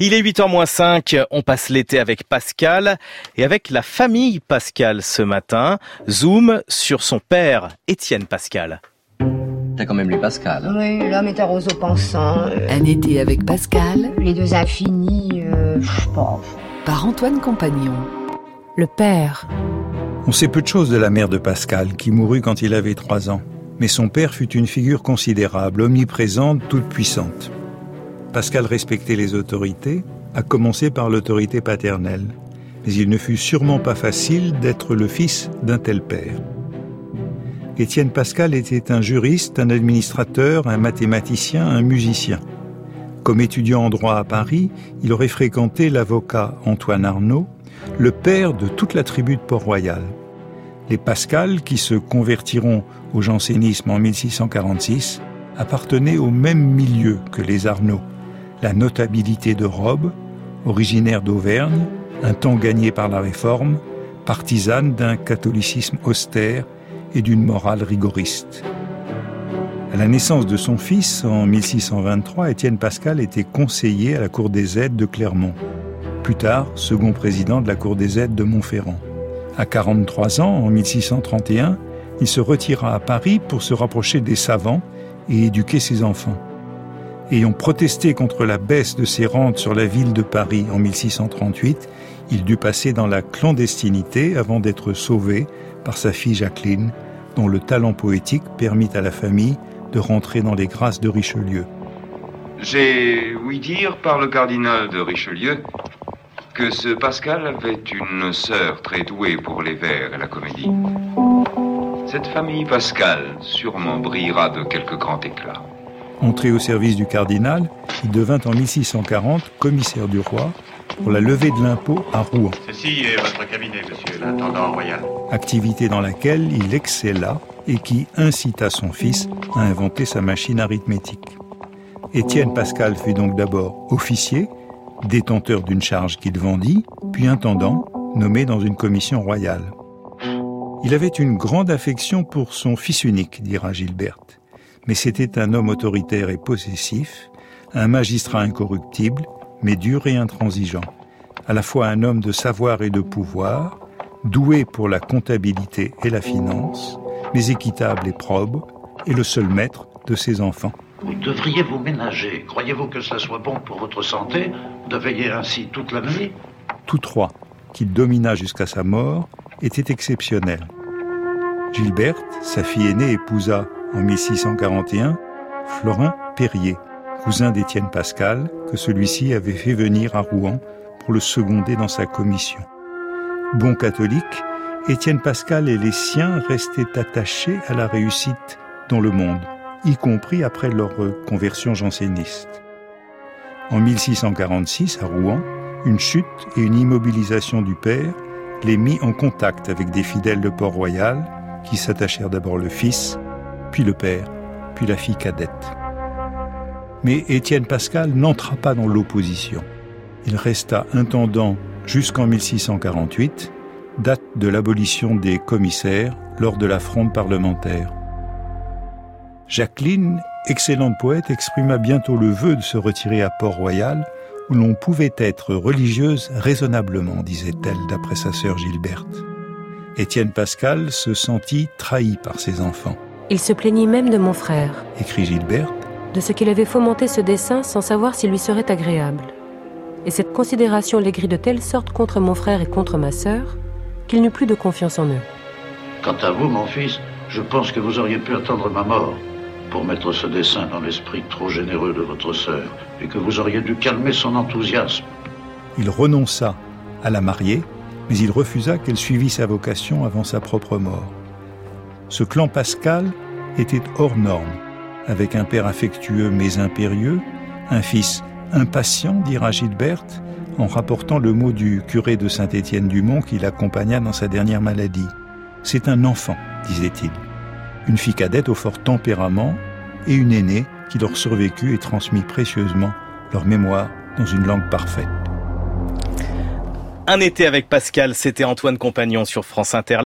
Il est 8h moins 5, on passe l'été avec Pascal et avec la famille Pascal ce matin. Zoom sur son père, Étienne Pascal. T'as quand même lu Pascal. Oui, l'homme est un roseau pensant. euh, Un été avec Pascal? Les deux infinis, euh, je sais pas. par Antoine Compagnon. Le père. On sait peu de choses de la mère de Pascal, qui mourut quand il avait trois ans. Mais son père fut une figure considérable, omniprésente, toute puissante. Pascal respectait les autorités, à commencer par l'autorité paternelle. Mais il ne fut sûrement pas facile d'être le fils d'un tel père. Étienne Pascal était un juriste, un administrateur, un mathématicien, un musicien. Comme étudiant en droit à Paris, il aurait fréquenté l'avocat Antoine Arnaud, le père de toute la tribu de Port-Royal. Les Pascal, qui se convertiront au jansénisme en 1646, appartenaient au même milieu que les Arnaud, la notabilité de Robe, originaire d'Auvergne, un temps gagné par la Réforme, partisane d'un catholicisme austère et d'une morale rigoriste. À la naissance de son fils, en 1623, Étienne Pascal était conseiller à la Cour des aides de Clermont, plus tard second président de la Cour des aides de Montferrand. À 43 ans, en 1631, il se retira à Paris pour se rapprocher des savants et éduquer ses enfants. Ayant protesté contre la baisse de ses rentes sur la ville de Paris en 1638, il dut passer dans la clandestinité avant d'être sauvé par sa fille Jacqueline, dont le talent poétique permit à la famille de rentrer dans les grâces de Richelieu. J'ai ouï dire par le cardinal de Richelieu que ce Pascal avait une sœur très douée pour les vers et la comédie. Cette famille Pascal sûrement brillera de quelque grand éclat. Entré au service du cardinal, il devint en 1640 commissaire du roi pour la levée de l'impôt à Rouen, Ceci est votre cabinet, monsieur l'intendant royal. activité dans laquelle il excella et qui incita son fils à inventer sa machine arithmétique. Étienne Pascal fut donc d'abord officier, détenteur d'une charge qu'il vendit, puis intendant, nommé dans une commission royale. Il avait une grande affection pour son fils unique, dira Gilberte, mais c'était un homme autoritaire et possessif, un magistrat incorruptible, mais dur et intransigeant, à la fois un homme de savoir et de pouvoir, doué pour la comptabilité et la finance, mais équitable et probe, et le seul maître de ses enfants. Vous devriez vous ménager. Croyez-vous que cela soit bon pour votre santé de veiller ainsi toute la nuit? Tous trois, qu'il domina jusqu'à sa mort, étaient exceptionnels. Gilberte, sa fille aînée, épousa en 1641 Florin Perrier, cousin d'Étienne Pascal, que celui-ci avait fait venir à Rouen pour le seconder dans sa commission. Bon catholique, Étienne Pascal et les siens restaient attachés à la réussite dans le monde, y compris après leur conversion janséniste. En 1646, à Rouen, une chute et une immobilisation du père les mit en contact avec des fidèles de Port-Royal qui s'attachèrent d'abord le fils, puis le père, puis la fille cadette. Mais Étienne Pascal n'entra pas dans l'opposition. Il resta intendant jusqu'en 1648, date de l'abolition des commissaires lors de la fronde parlementaire. Jacqueline, excellente poète, exprima bientôt le vœu de se retirer à Port-Royal, où l'on pouvait être religieuse raisonnablement, disait-elle d'après sa sœur Gilberte. Étienne Pascal se sentit trahi par ses enfants, Il se plaignit même de mon frère, écrit Gilberte, de ce qu'il avait fomenté ce dessin sans savoir s'il lui serait agréable. Et cette considération l'aigrit de telle sorte contre mon frère et contre ma sœur qu'il n'eut plus de confiance en eux. Quant à vous, mon fils, je pense que vous auriez pu attendre ma mort pour mettre ce dessin dans l'esprit trop généreux de votre sœur et que vous auriez dû calmer son enthousiasme. il renonça à la marier, mais il refusa qu'elle suivît sa vocation avant sa propre mort. Ce clan Pascal était hors norme, avec un père affectueux mais impérieux, un fils impatient, dira Gilberte, en rapportant le mot du curé de Saint-Étienne-du-Mont qui l'accompagna dans sa dernière maladie. C'est un enfant, disait-il. Une fille cadette au fort tempérament et une aînée qui leur survécut et transmit précieusement leur mémoire dans une langue parfaite. Un été avec Pascal, c'était Antoine Compagnon sur France Inter.